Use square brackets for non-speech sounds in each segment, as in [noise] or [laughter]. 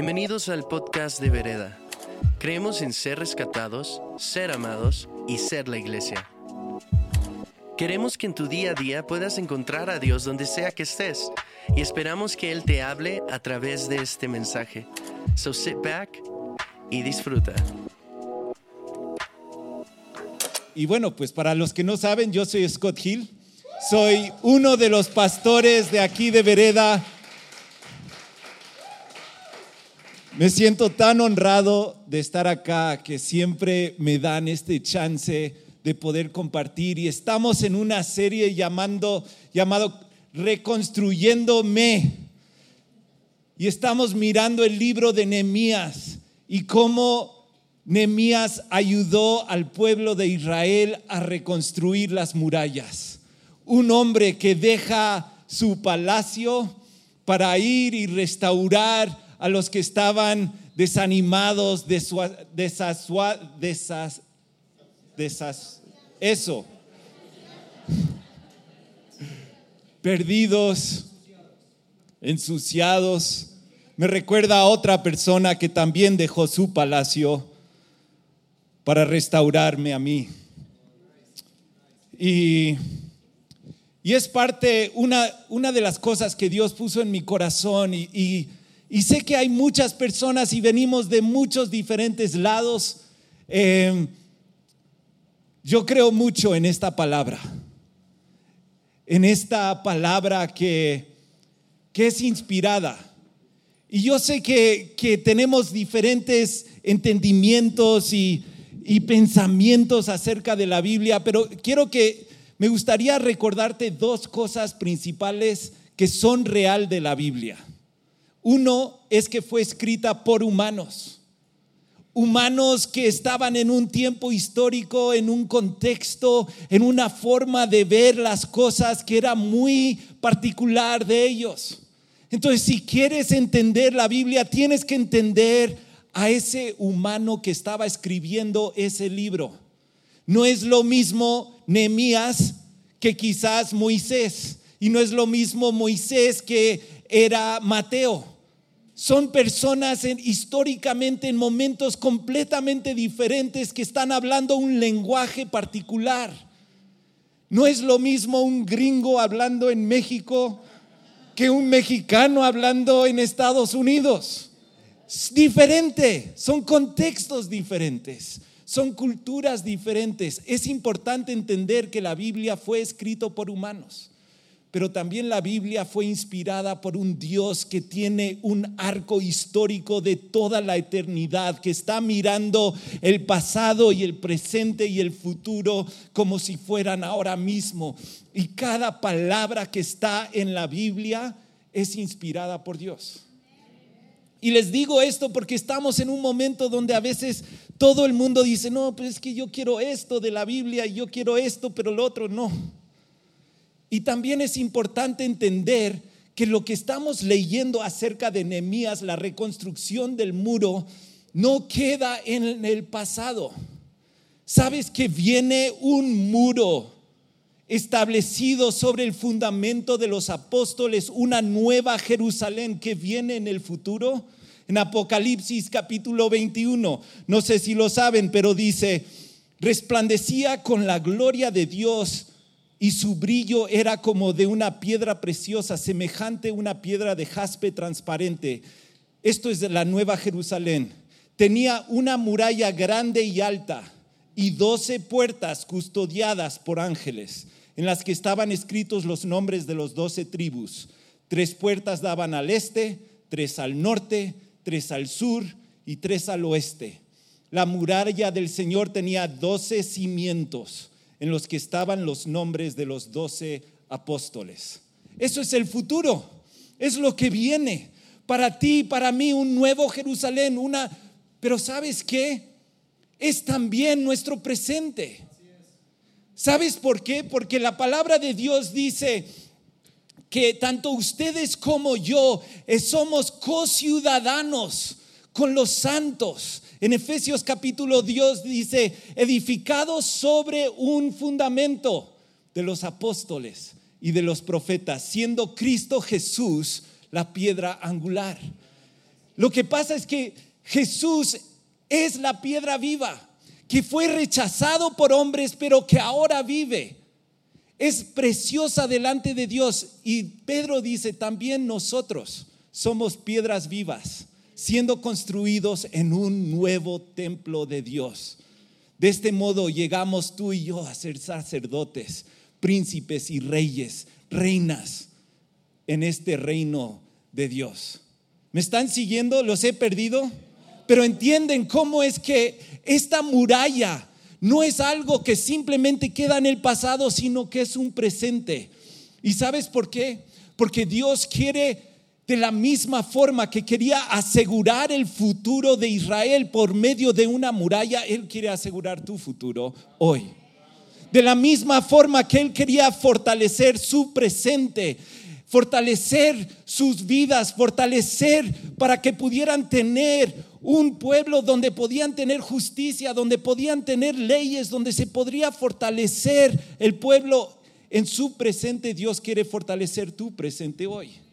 Bienvenidos al podcast de Vereda. Creemos en ser rescatados, ser amados y ser la iglesia. Queremos que en tu día a día puedas encontrar a Dios donde sea que estés y esperamos que Él te hable a través de este mensaje. So sit back y disfruta. Y bueno, pues para los que no saben, yo soy Scott Hill. Soy uno de los pastores de aquí de Vereda. Me siento tan honrado de estar acá que siempre me dan este chance de poder compartir y estamos en una serie llamando llamado Reconstruyéndome. Y estamos mirando el libro de Nehemías y cómo Nehemías ayudó al pueblo de Israel a reconstruir las murallas. Un hombre que deja su palacio para ir y restaurar a los que estaban desanimados, desas, eso, perdidos, ensuciados. Me recuerda a otra persona que también dejó su palacio para restaurarme a mí. Y, y es parte, una, una, de las cosas que Dios puso en mi corazón y, sé que hay muchas personas y venimos de muchos diferentes lados. Eh, yo creo mucho en esta palabra, en esta palabra que, que es inspirada. Y yo sé que, que tenemos diferentes entendimientos y, y pensamientos acerca de la Biblia, pero quiero que me gustaría recordarte dos cosas principales que son real de la Biblia. Uno es que fue escrita por humanos, humanos que estaban en un tiempo histórico, en un contexto, en una forma de ver las cosas que era muy particular de ellos. Entonces, si quieres entender la Biblia, tienes que entender a ese humano que estaba escribiendo ese libro. No es lo mismo Nehemías que quizás Moisés. Y no es lo mismo Moisés que era Mateo. Son personas históricamente en momentos completamente diferentes que están hablando un lenguaje particular. No es lo mismo un gringo hablando en México que un mexicano hablando en Estados Unidos diferente, son contextos diferentes, son culturas diferentes. Es importante entender que la Biblia fue escrito por humanos, pero también la Biblia fue inspirada por un Dios que tiene un arco histórico de toda la eternidad, que está mirando el pasado y el presente y el futuro como si fueran ahora mismo. Y cada palabra que está en la Biblia es inspirada por Dios. Y les digo esto porque estamos en un momento donde a veces todo el mundo dice, no, pero es que yo quiero esto de la Biblia y yo quiero esto, pero lo otro no. Y también es importante entender que lo que estamos leyendo acerca de Nehemías, la reconstrucción del muro, no queda en el pasado. Sabes que viene un muro establecido sobre el fundamento de los apóstoles, una nueva Jerusalén que viene en el futuro. En Apocalipsis capítulo 21, no sé si lo saben, pero dice, resplandecía con la gloria de Dios y su brillo era como de una piedra preciosa, semejante a una piedra de jaspe transparente. Esto es de la nueva Jerusalén. Tenía una muralla grande y alta y doce puertas custodiadas por ángeles en las que estaban escritos los nombres de los doce tribus. Tres puertas daban al este, tres al norte, tres al sur y tres al oeste. La muralla del Señor tenía doce cimientos en los que estaban los nombres de los doce apóstoles. Eso es el futuro, es lo que viene. Para ti, para mí, un nuevo Jerusalén, una... Pero ¿sabes qué? Es también nuestro presente. ¿Sabes por qué? Porque la palabra de Dios dice que tanto ustedes como yo eh, somos co-ciudadanos con los santos. En Efesios capítulo Dios dice, edificados sobre un fundamento de los apóstoles y de los profetas, siendo Cristo Jesús la piedra angular. Lo que pasa es que Jesús es la piedra viva, que fue rechazado por hombres, pero que ahora vive. Es preciosa delante de Dios. Y Pedro dice, también nosotros somos piedras vivas, siendo construidos en un nuevo templo de Dios. De este modo llegamos tú y yo a ser sacerdotes, príncipes y reyes, reinas en este reino de Dios. ¿Me están siguiendo? ¿Los he perdido? Pero entienden cómo es que esta muralla no es algo que simplemente queda en el pasado, sino que es un presente. ¿Y sabes por qué? Porque Dios quiere de la misma forma que quería asegurar el futuro de Israel por medio de una muralla, Él quiere asegurar tu futuro hoy. De la misma forma que Él quería fortalecer su presente, fortalecer sus vidas, fortalecer para que pudieran tener un pueblo donde podían tener justicia, donde podían tener leyes, donde se podría fortalecer el pueblo en su presente. Dios quiere fortalecer tu presente hoy.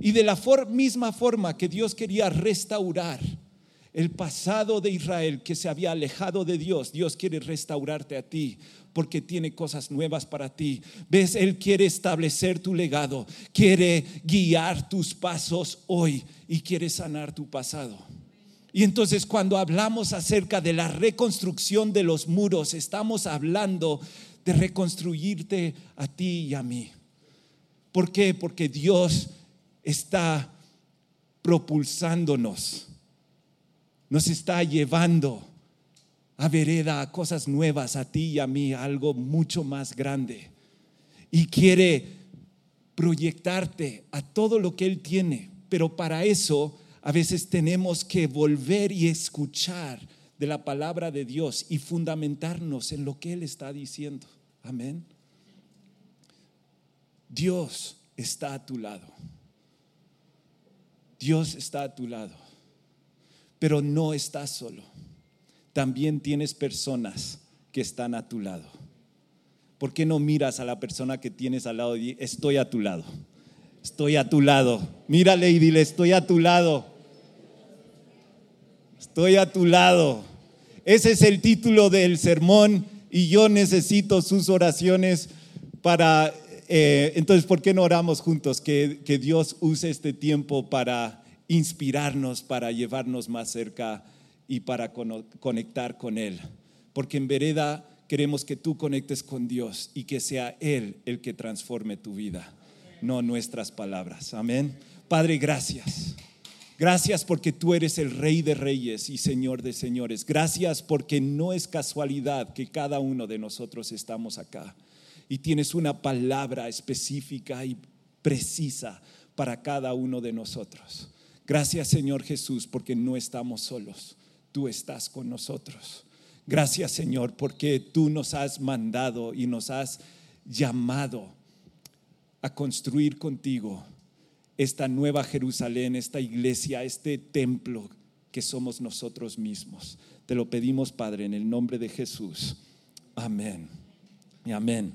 Y de la misma forma que Dios quería restaurar el pasado de Israel que se había alejado de Dios, Dios quiere restaurarte a ti porque tiene cosas nuevas para ti. ¿Ves? Él quiere establecer tu legado, quiere guiar tus pasos hoy y quiere sanar tu pasado. Y entonces cuando hablamos acerca de la reconstrucción de los muros, estamos hablando de reconstruirte a ti y a mí. ¿Por qué? Porque Dios está propulsándonos, nos está llevando a vereda, a cosas nuevas, a ti y a mí, algo mucho más grande. Y quiere proyectarte a todo lo que Él tiene, pero para eso a veces tenemos que volver y escuchar de la palabra de Dios y fundamentarnos en lo que Él está diciendo. Amén. Dios está a tu lado. Dios está a tu lado. Pero no estás solo. También tienes personas que están a tu lado. ¿Por qué no miras a la persona que tienes al lado y estoy a tu lado? Estoy a tu lado. Mírale y dile, estoy a tu lado. Estoy a tu lado. Ese es el título del sermón y yo necesito sus oraciones para... Eh, entonces, ¿por qué no oramos juntos? Que, Dios use este tiempo para inspirarnos, para llevarnos más cerca y para conectar con Él. Porque en vereda queremos que tú conectes con Dios y que sea Él el que transforme tu vida no nuestras palabras. Amén. Padre, gracias. Gracias porque tú eres el Rey de Reyes y Señor de Señores. Gracias porque no es casualidad que cada uno de nosotros estamos acá y tienes una palabra específica y precisa para cada uno de nosotros. Gracias Señor Jesús porque no estamos solos, tú estás con nosotros. Gracias Señor porque tú nos has mandado y nos has llamado a construir contigo esta nueva Jerusalén, esta iglesia, este templo que somos nosotros mismos. Te lo pedimos, Padre, en el nombre de Jesús. Amén. Amén.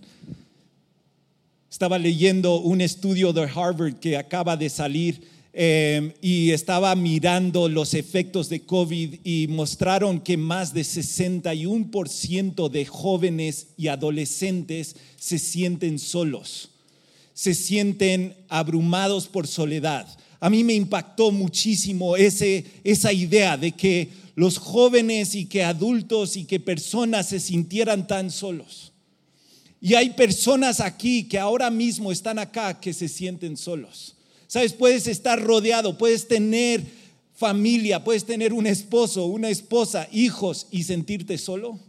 Estaba leyendo un estudio de Harvard que acaba de salir eh, y estaba mirando los efectos de COVID y mostraron que más de 61% de jóvenes y adolescentes se sienten solos se sienten abrumados por soledad. A mí me impactó muchísimo ese, esa idea de que los jóvenes y que adultos y que personas se sintieran tan solos. Y hay personas aquí que ahora mismo están acá que se sienten solos. Sabes, puedes estar rodeado, puedes tener familia, puedes tener un esposo, una esposa, hijos y sentirte solo.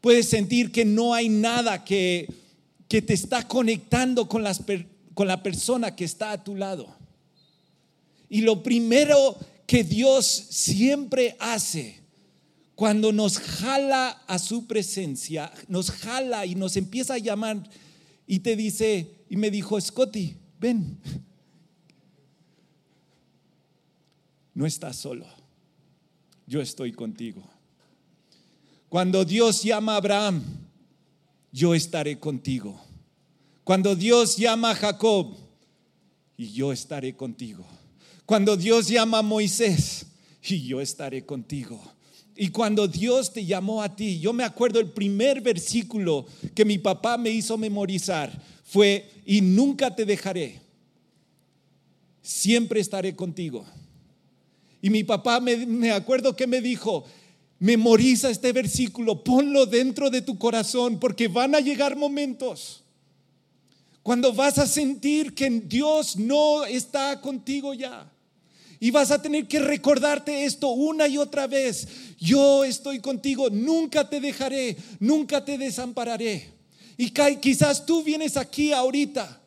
Puedes sentir que no hay nada que que te está conectando con, con la persona que está a tu lado. Y lo primero que Dios siempre hace cuando nos jala a su presencia, nos jala y nos empieza a llamar y te dice, y me dijo, Scotty, ven, no estás solo, yo estoy contigo. Cuando Dios llama a Abraham, yo estaré contigo. Cuando Dios llama a Jacob, y yo estaré contigo. Cuando Dios llama a Moisés, y yo estaré contigo. Y cuando Dios te llamó a ti, yo me acuerdo el primer versículo que mi papá me hizo memorizar fue, y nunca te dejaré, siempre estaré contigo. Y mi papá me, me acuerdo que me dijo, memoriza este versículo, ponlo dentro de tu corazón, porque van a llegar momentos cuando vas a sentir que Dios no está contigo ya. Y vas a tener que recordarte esto una y otra vez. Yo estoy contigo, nunca te dejaré, nunca te desampararé. Y quizás tú vienes aquí ahorita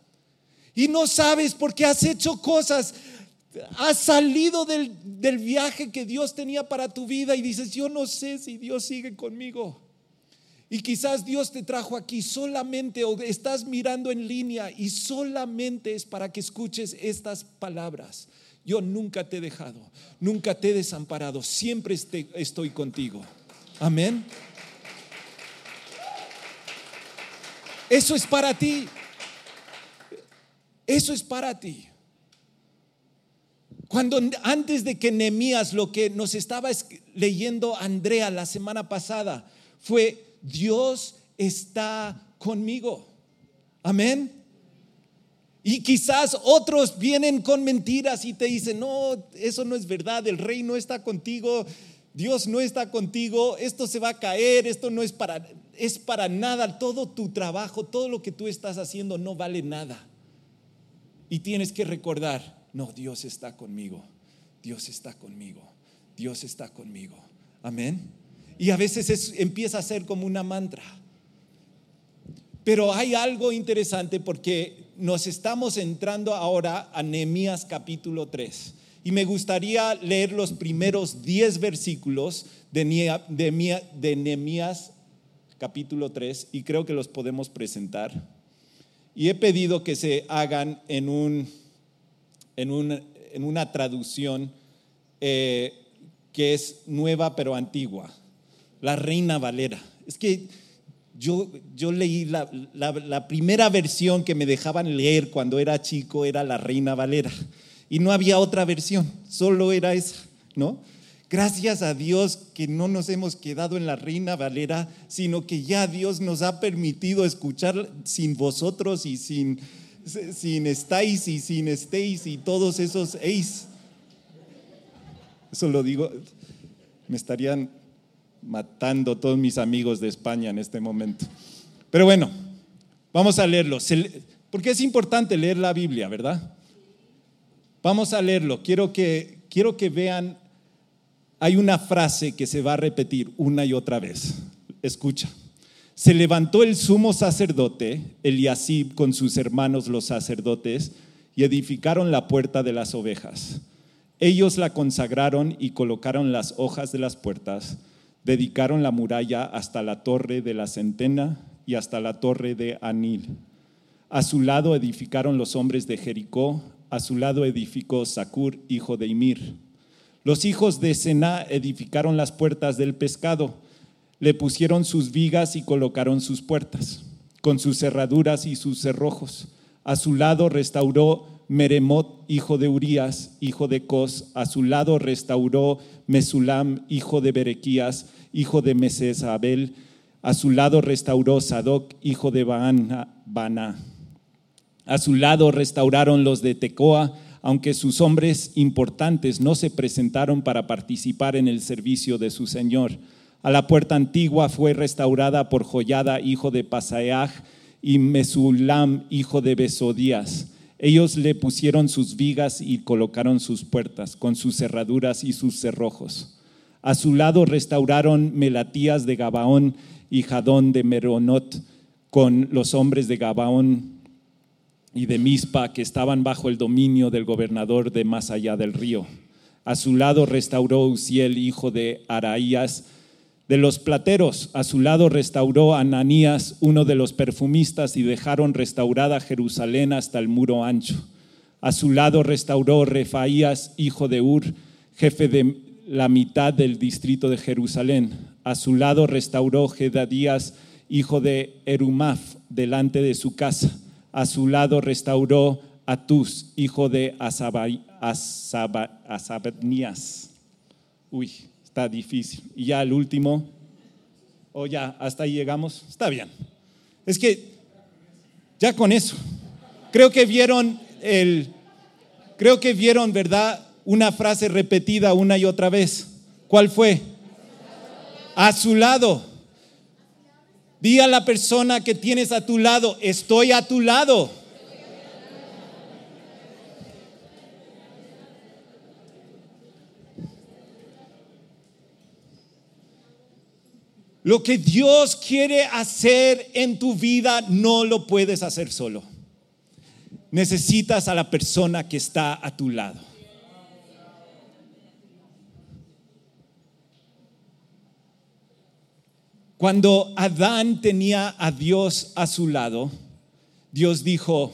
y no sabes por qué has hecho cosas, has salido del, del viaje que Dios tenía para tu vida y dices, yo no sé si Dios sigue conmigo. Y quizás Dios te trajo aquí solamente o estás mirando en línea y solamente es para que escuches estas palabras. Yo nunca te he dejado, nunca te he desamparado, siempre estoy contigo. Amén. Eso es para ti. Eso es para ti. Cuando antes de que Nehemías, lo que nos estaba leyendo Andrea la semana pasada, fue Dios está conmigo. Amén. Y quizás otros vienen con mentiras y te dicen, no, eso no es verdad, el rey no está contigo, Dios no está contigo, esto se va a caer, esto no es para, es para nada, todo tu trabajo, todo lo que tú estás haciendo no vale nada. Y tienes que recordar, no, Dios está conmigo, Dios está conmigo, Dios está conmigo. Amén. Y a veces empieza a ser como una mantra. Pero hay algo interesante porque nos estamos entrando ahora a Nehemías capítulo 3. Y me gustaría leer los primeros 10 versículos de, Nehemías capítulo 3 y creo que los podemos presentar. Y he pedido que se hagan en, un, en, una traducción eh, que es nueva pero antigua, la Reina Valera. Es que yo, yo leí la, la, primera versión que me dejaban leer cuando era chico, era la Reina Valera. Y no había otra versión, solo era esa, ¿no? Gracias a Dios que no nos hemos quedado en la Reina Valera, sino que ya Dios nos ha permitido escuchar sin vosotros y sin, sin estáis y sin estéis y todos esos eis. Eso lo digo, me estarían matando todos mis amigos de España en este momento. Pero bueno, vamos a leerlo, porque es importante leer la Biblia, ¿verdad? Vamos a leerlo. Quiero que, quiero que vean, hay una frase que se va a repetir una y otra vez. Escucha. Se levantó el sumo sacerdote, Eliasib, con sus hermanos los sacerdotes, y edificaron la puerta de las ovejas. Ellos la consagraron y colocaron las hojas de las puertas dedicaron la muralla hasta la torre de la centena y hasta la torre de Anil. A su lado edificaron los hombres de Jericó, a su lado edificó Sacur, hijo de Imir. Los hijos de Sená edificaron las puertas del pescado, le pusieron sus vigas y colocaron sus puertas, con sus cerraduras y sus cerrojos. A su lado restauró Meremot, hijo de Urías, hijo de Cos. A su lado restauró Mesulam, hijo de Berequías, hijo de Mesesabel. A su lado restauró Sadoc, hijo de Baana. A su lado restauraron los de Tecoa, aunque sus hombres importantes no se presentaron para participar en el servicio de su señor. A la puerta antigua fue restaurada por Joyada, hijo de Pasaeaj, y Mesulam, hijo de Besodías. Ellos le pusieron sus vigas y colocaron sus puertas, con sus cerraduras y sus cerrojos. A su lado restauraron Melatías de Gabaón y Jadón de Meronot, con los hombres de Gabaón y de Mispa que estaban bajo el dominio del gobernador de más allá del río. A su lado restauró Uziel, hijo de Araías, de los plateros, a su lado restauró Ananías, uno de los perfumistas, y dejaron restaurada Jerusalén hasta el muro ancho. A su lado restauró Refaías, hijo de Ur, jefe de la mitad del distrito de Jerusalén. A su lado restauró Gedadías, hijo de Erumaf, delante de su casa. A su lado restauró Atus, hijo de Asabnías. Uy, está difícil. Y ya el último, o ya, hasta ahí llegamos. Está bien. Es que ya con eso. Creo que vieron el, creo que vieron, ¿verdad? Una frase repetida una y otra vez. ¿Cuál fue? A su lado. Di a la persona que tienes a tu lado, estoy a tu lado. Lo que Dios quiere hacer en tu vida no lo puedes hacer solo. Necesitas a la persona que está a tu lado. Cuando Adán tenía a Dios a su lado, Dios dijo,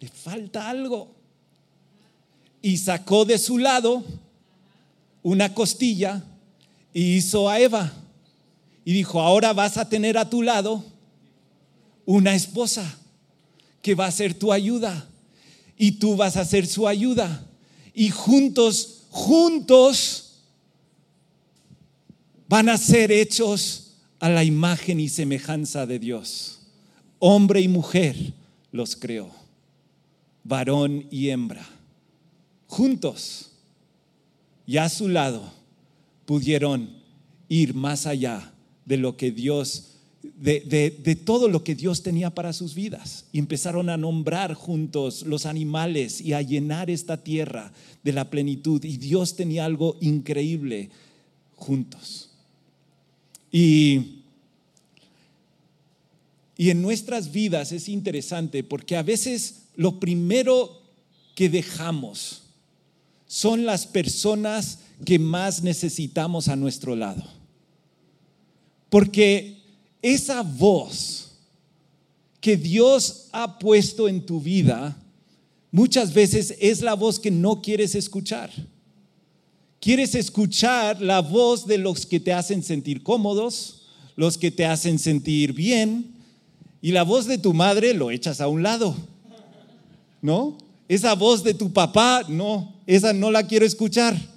le falta algo. Y sacó de su lado una costilla y hizo a Eva. Y dijo, ahora vas a tener a tu lado una esposa que va a ser tu ayuda. Y tú vas a ser su ayuda. Y juntos, juntos van a ser hechos a la imagen y semejanza de Dios. Hombre y mujer los creó. Varón y hembra. Juntos y a su lado pudieron ir más allá de lo que Dios, de, todo lo que Dios tenía para sus vidas. Y empezaron a nombrar juntos los animales y a llenar esta tierra de la plenitud. Y Dios tenía algo increíble juntos. Y, y en nuestras vidas es interesante porque a veces lo primero que dejamos son las personas que más necesitamos a nuestro lado. Porque esa voz que Dios ha puesto en tu vida, muchas veces es la voz que no quieres escuchar. Quieres escuchar la voz de los que te hacen sentir cómodos, los que te hacen sentir bien, y la voz de tu madre lo echas a un lado. ¿No? Esa voz de tu papá, no, esa no la quiero escuchar.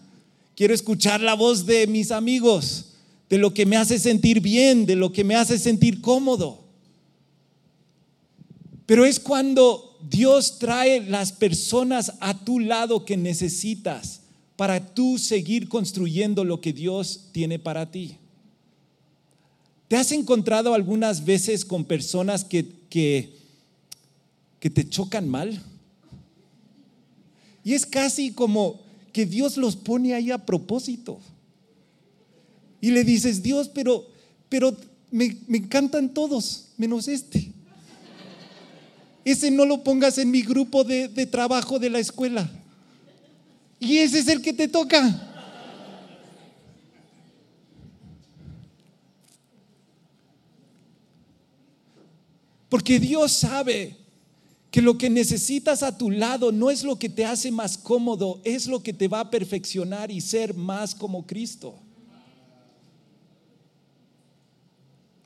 Quiero escuchar la voz de mis amigos, de lo que me hace sentir bien, de lo que me hace sentir cómodo. Pero es cuando Dios trae las personas a tu lado que necesitas para tú seguir construyendo lo que Dios tiene para ti. ¿Te has encontrado algunas veces con personas que, que, que te chocan mal? Y es casi como, que Dios los pone ahí a propósito. Y le dices, Dios, pero, pero me, me encantan todos, menos este. Ese no lo pongas en mi grupo de, de trabajo de la escuela. Y ese es el que te toca. Porque Dios sabe que lo que necesitas a tu lado no es lo que te hace más cómodo, es lo que te va a perfeccionar y ser más como Cristo.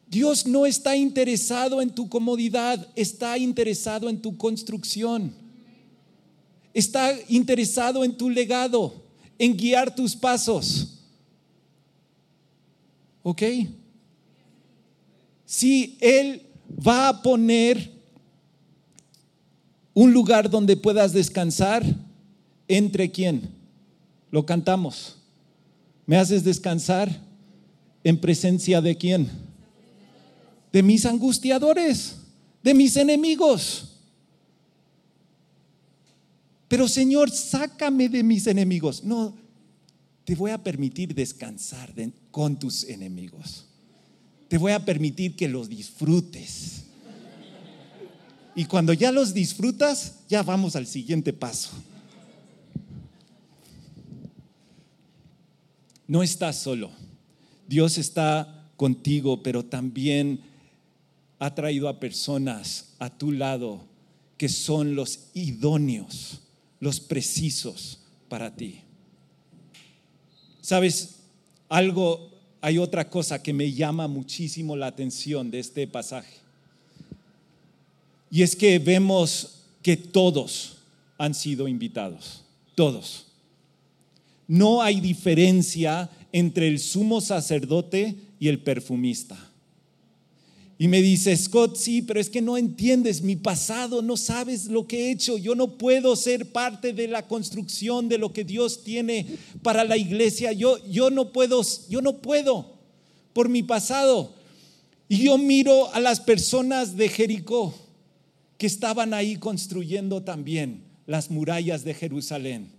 Dios no está interesado en tu comodidad, está interesado en tu construcción. Está interesado en tu legado, en guiar tus pasos. ¿Ok? Si Él va a poner un lugar donde puedas descansar, ¿entre quién? Lo cantamos. ¿Me haces descansar en presencia de quién? De mis angustiadores, de mis enemigos. Pero Señor, sácame de mis enemigos. No, te voy a permitir descansar con tus enemigos. Te voy a permitir que los disfrutes y cuando ya los disfrutas, ya vamos al siguiente paso. No estás solo. Dios está contigo, pero también ha traído a personas a tu lado que son los idóneos, los precisos para ti. Sabes, algo, hay otra cosa que me llama muchísimo la atención de este pasaje. Y es que vemos que todos han sido invitados, todos. No hay diferencia entre el sumo sacerdote y el perfumista. Y me dice, Scott, sí, pero es que no entiendes mi pasado, no sabes lo que he hecho. Yo no puedo ser parte de la construcción de lo que Dios tiene para la iglesia. Yo, yo no puedo, yo no puedo por mi pasado. Y yo miro a las personas de Jericó que estaban ahí construyendo también las murallas de Jerusalén.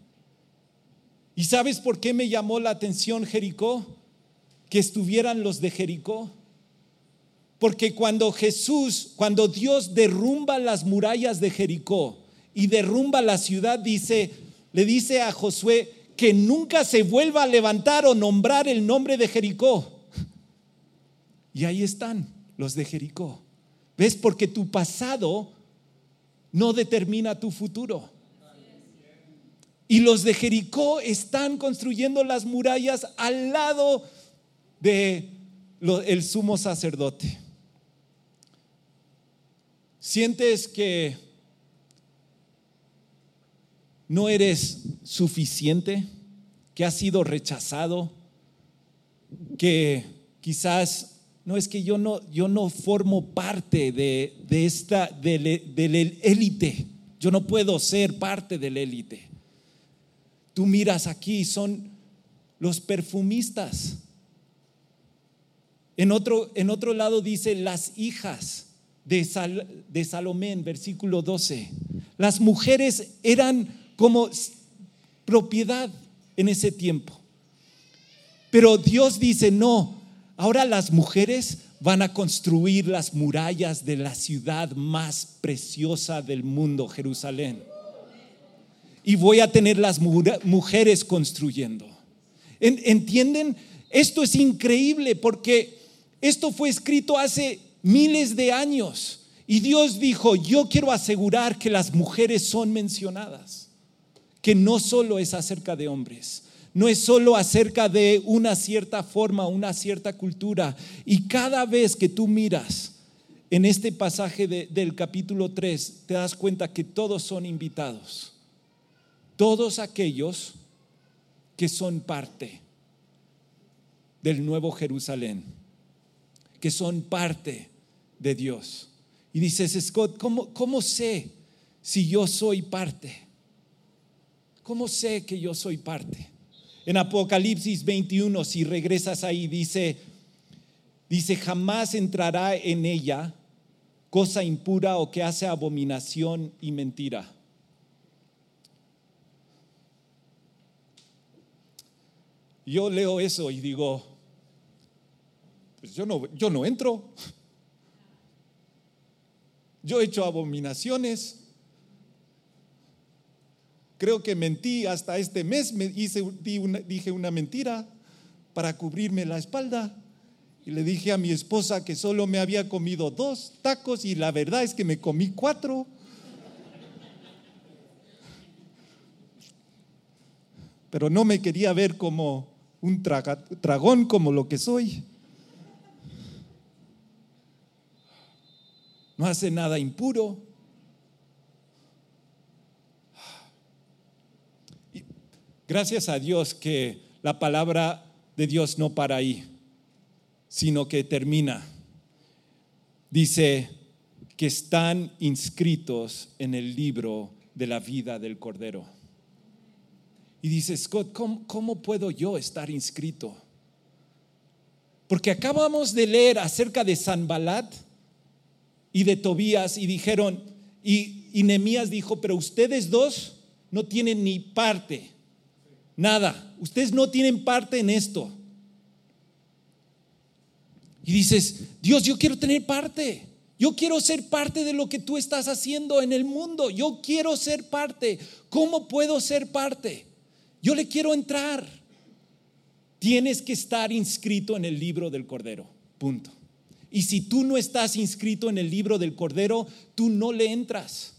¿Y sabes por qué me llamó la atención Jericó? Que estuvieran los de Jericó. Porque cuando Jesús, cuando Dios derrumba las murallas de Jericó y derrumba la ciudad, dice, le dice a Josué que nunca se vuelva a levantar o nombrar el nombre de Jericó. Y ahí están los de Jericó. ¿Ves? Porque tu pasado no determina tu futuro. Y los de Jericó están construyendo las murallas al lado de el sumo sacerdote. ¿Sientes que no eres suficiente? ¿Que has sido rechazado? ¿Que quizás no es que yo no, yo no formo parte de, esta, del élite. Yo no puedo ser parte del élite. Tú miras aquí, son los perfumistas. En otro, en otro lado dice las hijas de, de Salomé, en versículo 12. Las mujeres eran como propiedad en ese tiempo. Pero Dios dice, no, ahora las mujeres van a construir las murallas de la ciudad más preciosa del mundo, Jerusalén y voy a tener las mujeres construyendo. ¿Entienden? Esto es increíble porque esto fue escrito hace miles de años y Dios dijo, yo quiero asegurar que las mujeres son mencionadas, que no solo es acerca de hombres, no es solo acerca de una cierta forma, una cierta cultura. Y cada vez que tú miras en este pasaje del capítulo 3, te das cuenta que todos son invitados todos aquellos que son parte del nuevo Jerusalén, que son parte de Dios. Y dices, Scott, ¿cómo, ¿cómo sé si yo soy parte? ¿Cómo sé que yo soy parte? En Apocalipsis 21, si regresas ahí, dice, dice, jamás entrará en ella cosa impura o que hace abominación y mentira Yo leo eso y digo, pues yo no, yo no entro. [laughs] Yo he hecho abominaciones. Creo que mentí hasta este mes, me hice, dije una mentira para cubrirme la espalda. Y le dije a mi esposa que solo me había comido dos tacos y la verdad es que me comí cuatro. Pero no me quería ver como un dragón como lo que soy. No hace nada impuro. Gracias a Dios que la palabra de Dios no para ahí, sino que termina. Dice que están inscritos en el libro de la vida del Cordero. Y dice, Scott, ¿cómo, puedo yo estar inscrito? Porque acabamos de leer acerca de Sanbalat y de Tobías y dijeron, y, y Nemías dijo, pero ustedes dos no tienen ni parte, nada, ustedes no tienen parte en esto. Y dices, Dios, yo quiero tener parte. Yo quiero ser parte de lo que tú estás haciendo en el mundo. Yo quiero ser parte. ¿Cómo puedo ser parte? Yo le quiero entrar. Tienes que estar inscrito en el libro del Cordero. Punto. Y si tú no estás inscrito en el libro del Cordero, tú no le entras.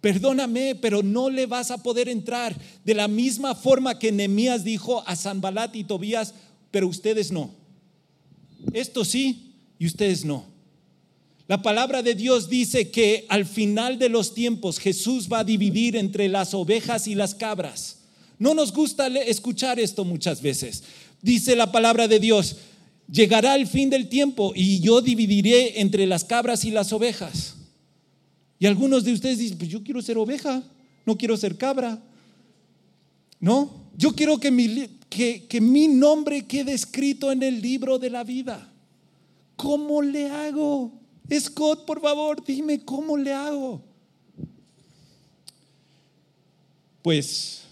Perdóname, pero no le vas a poder entrar. De la misma forma que Nehemías dijo a Sanbalat y Tobías, pero ustedes no. Esto sí y ustedes no. La palabra de Dios dice que al final de los tiempos Jesús va a dividir entre las ovejas y las cabras. No nos gusta escuchar esto muchas veces. Dice la palabra de Dios, llegará el fin del tiempo y yo dividiré entre las cabras y las ovejas. Y algunos de ustedes dicen, pues yo quiero ser oveja, no quiero ser cabra. No, yo quiero que mi, que, que mi nombre quede escrito en el libro de la vida. ¿Cómo le hago? Scott, por favor, dime cómo le hago. Pues,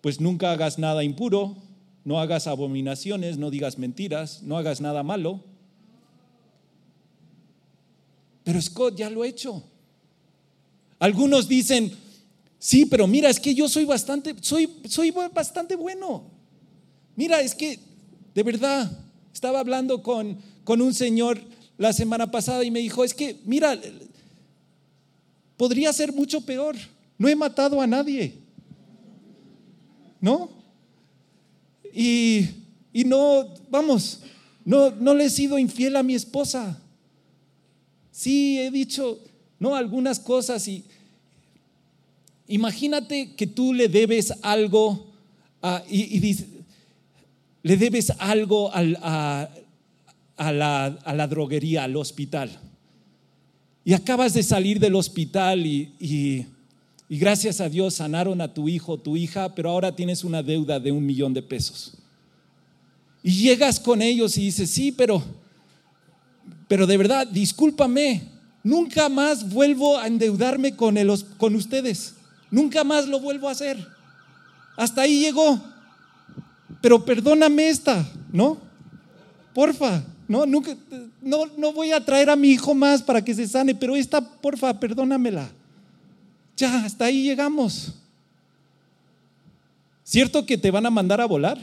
pues nunca hagas nada impuro, no hagas abominaciones, no digas mentiras, no hagas nada malo. Pero Scott ya lo ha hecho. Algunos dicen, sí, pero mira, es que yo soy bastante, soy, soy bastante bueno. Mira, es que de verdad estaba hablando con, con un señor la semana pasada y me dijo, es que, mira, podría ser mucho peor. No he matado a nadie. ¿No? Y, y no, vamos, no, no le he sido infiel a mi esposa. Sí, he dicho, no, algunas cosas y imagínate que tú le debes algo y, y le debes algo al, a, a la, droguería, al hospital. Y acabas de salir del hospital y, y, gracias a Dios sanaron a tu hijo, tu hija, pero ahora tienes una deuda de un millón de pesos. Y llegas con ellos y dices, sí, pero, pero de verdad, discúlpame, nunca más vuelvo a endeudarme con, el, con ustedes. Nunca más lo vuelvo a hacer. Hasta ahí llegó. Pero perdóname esta, ¿no? Porfa. No, nunca, no, no voy a traer a mi hijo más para que se sane, pero esta, porfa, perdónamela. Ya, hasta ahí llegamos. ¿Cierto que te van a mandar a volar?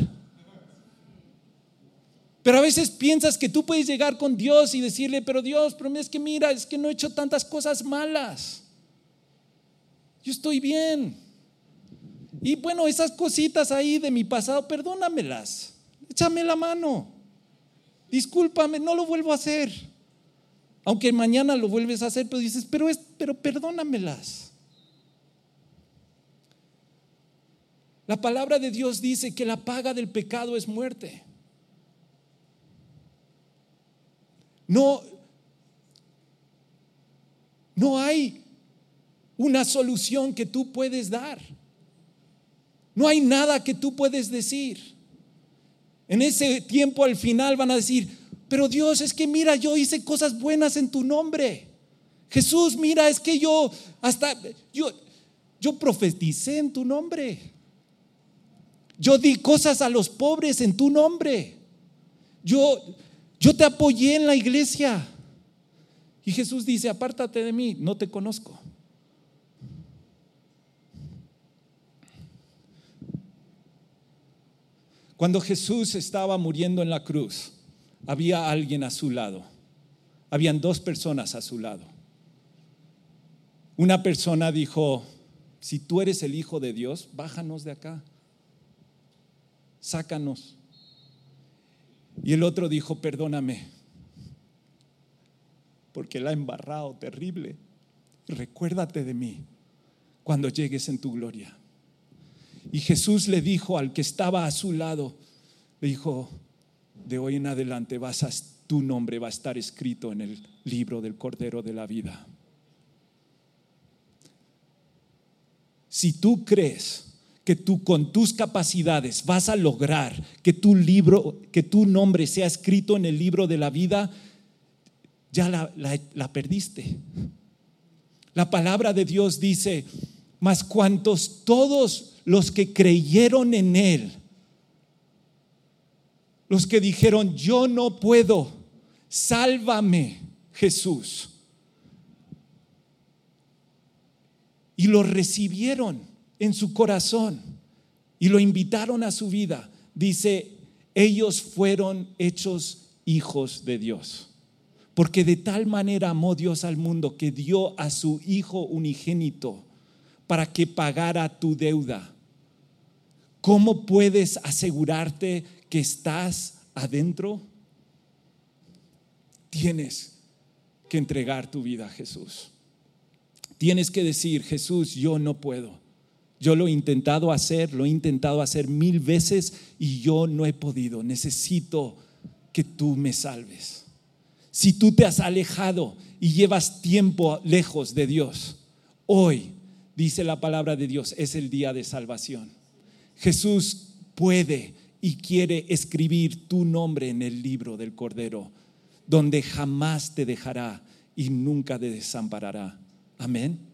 Pero a veces piensas que tú puedes llegar con Dios y decirle, pero Dios, pero es que mira, es que no he hecho tantas cosas malas. Yo estoy bien. Y bueno, esas cositas ahí de mi pasado, perdónamelas. Échame la mano discúlpame, no lo vuelvo a hacer. Aunque mañana lo vuelves a hacer, pero dices, pero, es, pero perdónamelas. La palabra de Dios dice que la paga del pecado es muerte. No, no hay una solución que tú puedes dar. No hay nada que tú puedes decir. En ese tiempo al final van a decir, pero Dios, es que mira, yo hice cosas buenas en tu nombre. Jesús, mira, es que yo hasta yo yo profeticé en tu nombre. Yo di cosas a los pobres en tu nombre. Yo yo te apoyé en la iglesia. Y Jesús dice, apártate de mí, no te conozco. Cuando Jesús estaba muriendo en la cruz, había alguien a su lado. Habían dos personas a su lado. Una persona dijo, si tú eres el Hijo de Dios, bájanos de acá. Sácanos. Y el otro dijo, perdóname, porque la he embarrado terrible. Recuérdate de mí cuando llegues en tu gloria. Y Jesús le dijo al que estaba a su lado, le dijo, de hoy en adelante vas a, tu nombre va a estar escrito en el libro del Cordero de la Vida. Si tú crees que tú con tus capacidades vas a lograr que tu libro, que tu nombre sea escrito en el libro de la vida, ya la, perdiste. La palabra de Dios dice, mas cuantos todos los que creyeron en Él, los que dijeron, yo no puedo, sálvame Jesús. Y lo recibieron en su corazón y lo invitaron a su vida. Dice, ellos fueron hechos hijos de Dios. Porque de tal manera amó Dios al mundo que dio a su Hijo unigénito para que pagara tu deuda ¿Cómo puedes asegurarte que estás adentro? Tienes que entregar tu vida a Jesús. Tienes que decir, Jesús, yo no puedo. Yo lo he intentado hacer, lo he intentado hacer mil veces y yo no he podido. Necesito que tú me salves. Si tú te has alejado y llevas tiempo lejos de Dios, hoy, dice la palabra de Dios, es el día de salvación. Jesús puede y quiere escribir tu nombre en el libro del Cordero, donde jamás te dejará y nunca te desamparará. Amén.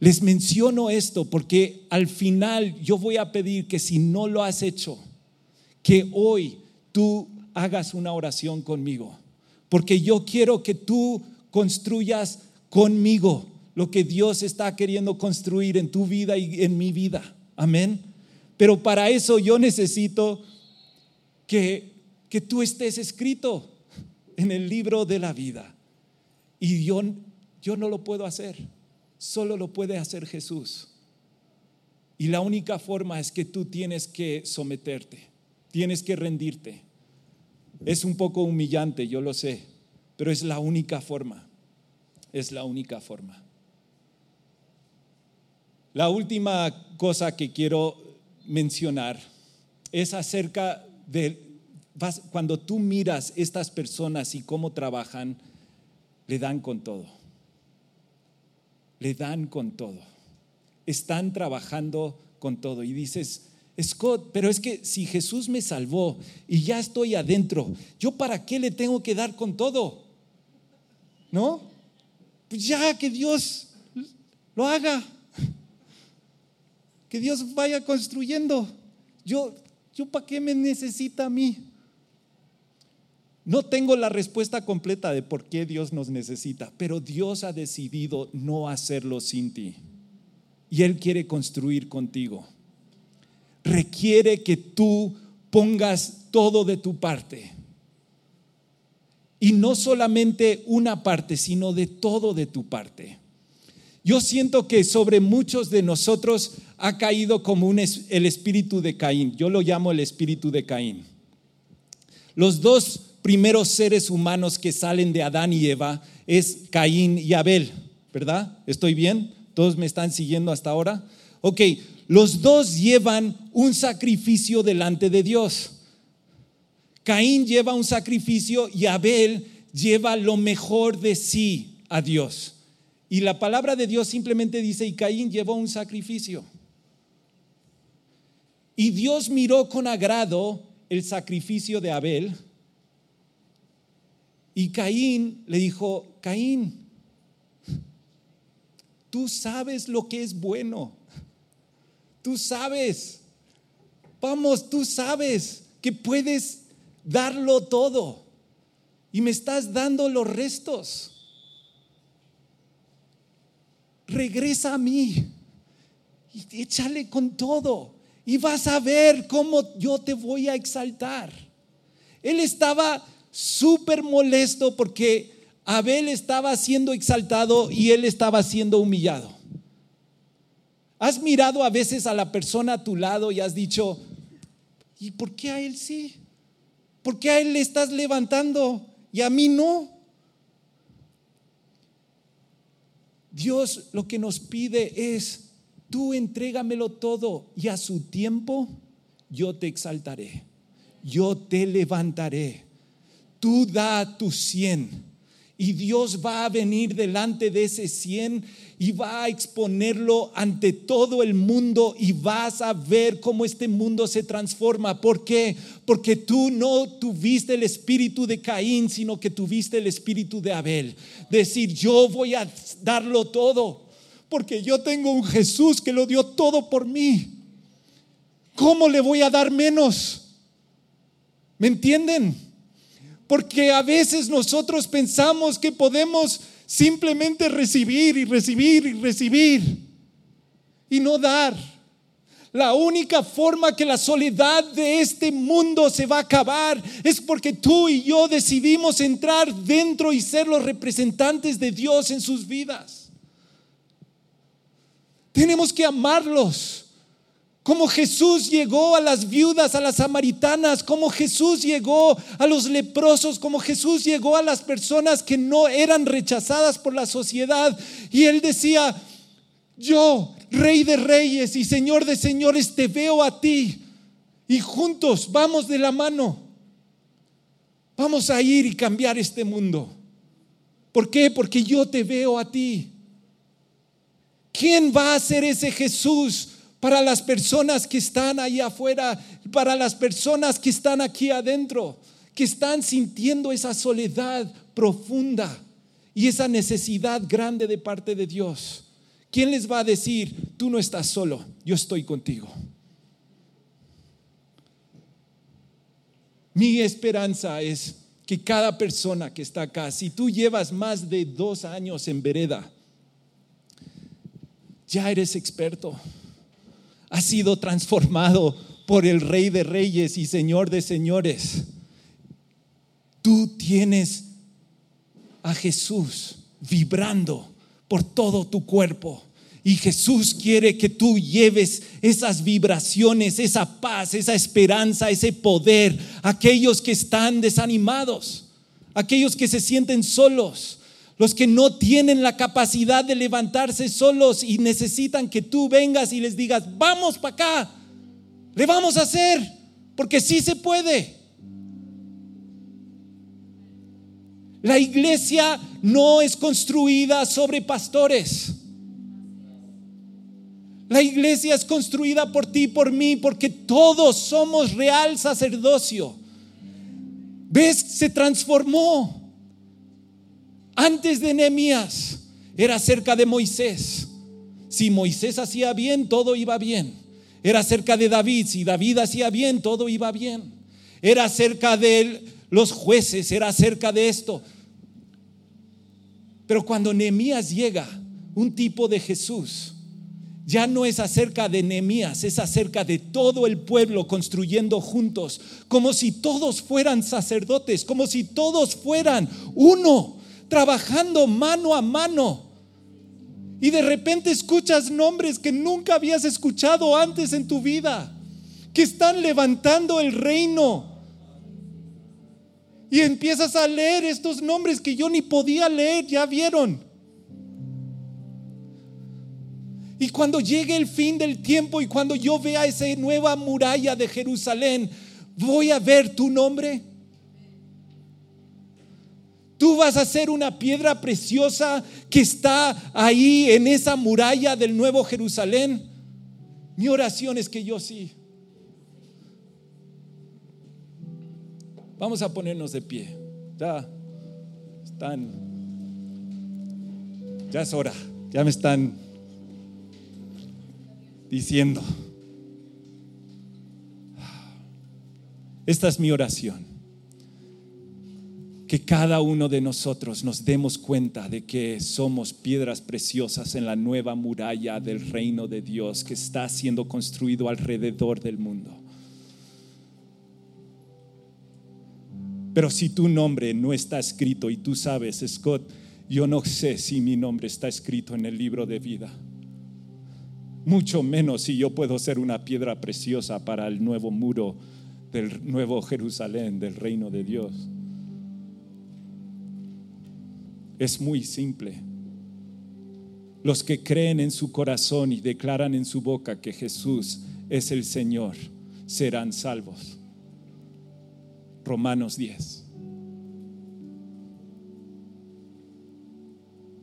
Les menciono esto porque al final yo voy a pedir que si no lo has hecho, que hoy tú hagas una oración conmigo, porque yo quiero que tú construyas conmigo lo que Dios está queriendo construir en tu vida y en mi vida. Amén. Pero para eso yo necesito que, que tú estés escrito en el libro de la vida. Y yo, yo no lo puedo hacer solo lo puede hacer Jesús. Y la única forma es que tú tienes que someterte, tienes que rendirte. Es un poco humillante, yo lo sé, pero es la única forma, es la única forma. La última cosa que quiero mencionar es acerca de cuando tú miras estas personas y cómo trabajan, le dan con todo le dan con todo. Están trabajando con todo. Y dices, Scott, pero es que si Jesús me salvó y ya estoy adentro, ¿yo para qué le tengo que dar con todo? ¿No? Pues ya que Dios lo haga. Que Dios vaya construyendo. Yo, yo para qué me necesita a mí? No tengo la respuesta completa de por qué Dios nos necesita, pero Dios ha decidido no hacerlo sin ti. Y Él quiere construir contigo. Requiere que tú pongas todo de tu parte. Y no solamente una parte, sino de todo de tu parte. Yo siento que sobre muchos de nosotros ha caído como el espíritu de Caín. Yo lo llamo el espíritu de Caín. Los dos primeros seres humanos que salen de Adán y Eva es Caín y Abel, ¿verdad? ¿Estoy bien? ¿Todos me están siguiendo hasta ahora? Ok, los dos llevan un sacrificio delante de Dios. Caín lleva un sacrificio y Abel lleva lo mejor de sí a Dios. Y la palabra de Dios simplemente dice, y Caín llevó un sacrificio. Y Dios miró con agrado el sacrificio de Abel y Caín le dijo, Caín, tú sabes lo que es bueno. Tú sabes. Vamos, tú sabes que puedes darlo todo. Y me estás dando los restos. Regresa a mí y échale con todo. Y vas a ver cómo yo te voy a exaltar. Él estaba súper molesto porque Abel estaba siendo exaltado y él estaba siendo humillado. ¿Has mirado a veces a la persona a tu lado y has dicho, ¿y por qué a él sí? ¿Por qué a él le estás levantando y a mí no? Dios lo que nos pide es, tú entrégamelo todo y a su tiempo yo te exaltaré, yo te levantaré tú da tu cien. Y Dios va a venir delante de ese cien y va a exponerlo ante todo el mundo y vas a ver cómo este mundo se transforma. ¿Por qué? Porque tú no tuviste el espíritu de Caín, sino que tuviste el espíritu de Abel. Decir, yo voy a darlo todo, porque yo tengo un Jesús que lo dio todo por mí. ¿Cómo le voy a dar menos? ¿Me entienden? Porque a veces nosotros pensamos que podemos simplemente recibir y recibir y recibir y no dar. La única forma que la soledad de este mundo se va a acabar es porque tú y yo decidimos entrar dentro y ser los representantes de Dios en sus vidas. Tenemos que amarlos como Jesús llegó a las viudas, a las samaritanas, como Jesús llegó a los leprosos, como Jesús llegó a las personas que no eran rechazadas por la sociedad. Y él decía, yo, rey de reyes y señor de señores, te veo a ti. Y juntos vamos de la mano. Vamos a ir y cambiar este mundo. ¿Por qué? Porque yo te veo a ti. ¿Quién va a ser ese Jesús para las personas que están ahí afuera, para las personas que están aquí adentro, que están sintiendo esa soledad profunda y esa necesidad grande de parte de Dios? ¿Quién les va a decir, tú no estás solo, yo estoy contigo? Mi esperanza es que cada persona que está acá, si tú llevas más de dos años en vereda, ya eres experto, has sido transformado por el Rey de Reyes y Señor de Señores. Tú tienes a Jesús vibrando por todo tu cuerpo. Y Jesús quiere que tú lleves esas vibraciones, esa paz, esa esperanza, ese poder a aquellos que están desanimados, aquellos que se sienten solos, los que no tienen la capacidad de levantarse solos y necesitan que tú vengas y les digas, vamos para acá, le vamos a hacer, porque sí se puede. La iglesia no es construida sobre pastores. La iglesia es construida por ti por mí porque todos somos real sacerdocio. ¿Ves? Se transformó. Antes de Nehemías era cerca de Moisés. Si Moisés hacía bien, todo iba bien. Era cerca de David. Si David hacía bien, todo iba bien. Era cerca de los jueces, era cerca de esto. Pero cuando Nehemías llega, un tipo de Jesús, ya no es acerca de Nehemías, es acerca de todo el pueblo construyendo juntos, como si todos fueran sacerdotes, como si todos fueran uno, trabajando mano a mano. Y de repente escuchas nombres que nunca habías escuchado antes en tu vida, que están levantando el reino. Y empiezas a leer estos nombres que yo ni podía leer, ya vieron. Y cuando llegue el fin del tiempo y cuando yo vea esa nueva muralla de Jerusalén, voy a ver tu nombre. Tú vas a ser una piedra preciosa que está ahí en esa muralla del nuevo Jerusalén. Mi oración es que yo sí. Vamos a ponernos de pie. Ya están. Ya es hora. Ya me están diciendo, esta es mi oración, que cada uno de nosotros nos demos cuenta de que somos piedras preciosas en la nueva muralla del reino de Dios que está siendo construido alrededor del mundo. Pero si tu nombre no está escrito y tú sabes, Scott, yo no sé si mi nombre está escrito en el libro de vida mucho menos si yo puedo ser una piedra preciosa para el nuevo muro del nuevo Jerusalén, del reino de Dios. Es muy simple. Los que creen en su corazón y declaran en su boca que Jesús es el Señor serán salvos. Romanos 10.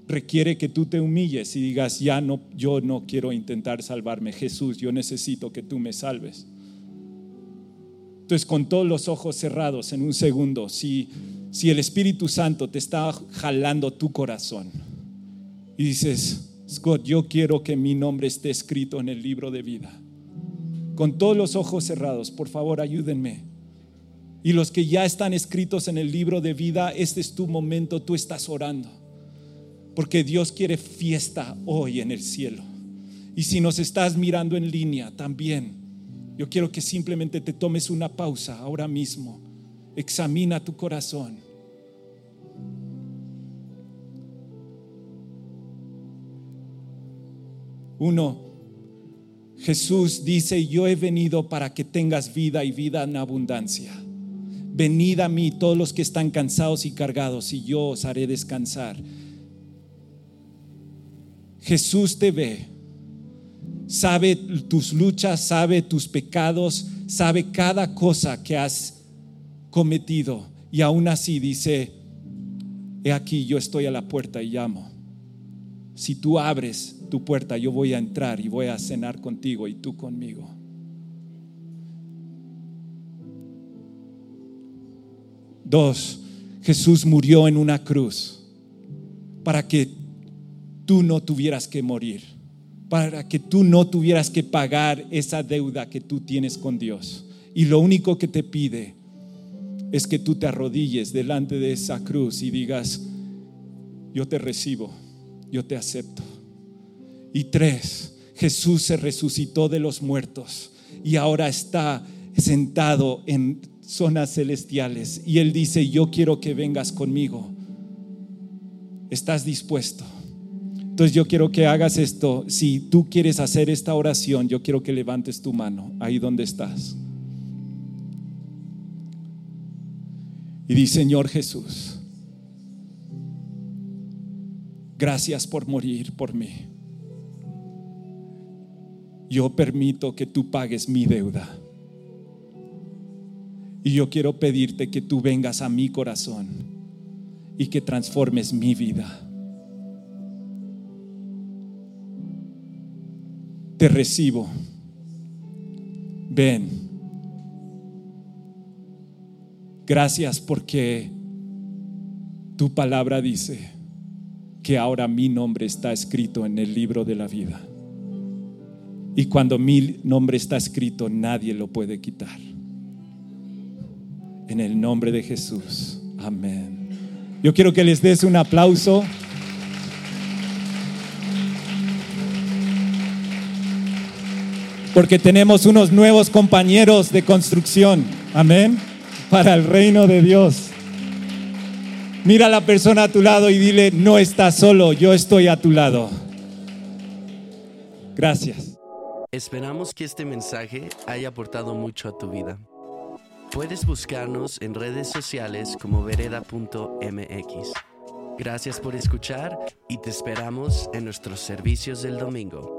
requiere que tú te humilles y digas, ya no, yo no quiero intentar salvarme, Jesús, yo necesito que tú me salves. Entonces, con todos los ojos cerrados en un segundo, si, si el Espíritu Santo te está jalando tu corazón y dices, Scott, yo quiero que mi nombre esté escrito en el libro de vida. Con todos los ojos cerrados, por favor, ayúdenme. Y los que ya están escritos en el libro de vida, este es tu momento, tú estás orando porque Dios quiere fiesta hoy en el cielo. Y si nos estás mirando en línea también, yo quiero que simplemente te tomes una pausa ahora mismo. Examina tu corazón. Uno, Jesús dice, yo he venido para que tengas vida y vida en abundancia. Venid a mí todos los que están cansados y cargados y yo os haré descansar. Jesús te ve, sabe tus luchas, sabe tus pecados, sabe cada cosa que has cometido y aún así dice, he aquí yo estoy a la puerta y llamo. Si tú abres tu puerta, yo voy a entrar y voy a cenar contigo y tú conmigo. Dos, Jesús murió en una cruz para que tú no tuvieras que morir, para que tú no tuvieras que pagar esa deuda que tú tienes con Dios. Y lo único que te pide es que tú te arrodilles delante de esa cruz y digas, yo te recibo, yo te acepto. Y tres, Jesús se resucitó de los muertos y ahora está sentado en zonas celestiales. Y Él dice, yo quiero que vengas conmigo. ¿Estás dispuesto? Entonces yo quiero que hagas esto. Si tú quieres hacer esta oración, yo quiero que levantes tu mano ahí donde estás. Y di, Señor Jesús, gracias por morir por mí. Yo permito que tú pagues mi deuda. Y yo quiero pedirte que tú vengas a mi corazón y que transformes mi vida. Te recibo. Ven. Gracias porque tu palabra dice que ahora mi nombre está escrito en el libro de la vida. Y cuando mi nombre está escrito, nadie lo puede quitar. En el nombre de Jesús. Amén. Yo quiero que les des un aplauso. Porque tenemos unos nuevos compañeros de construcción. Amén. Para el reino de Dios. Mira a la persona a tu lado y dile, no estás solo, yo estoy a tu lado. Gracias. Esperamos que este mensaje haya aportado mucho a tu vida. Puedes buscarnos en redes sociales como vereda.mx. Gracias por escuchar y te esperamos en nuestros servicios del domingo.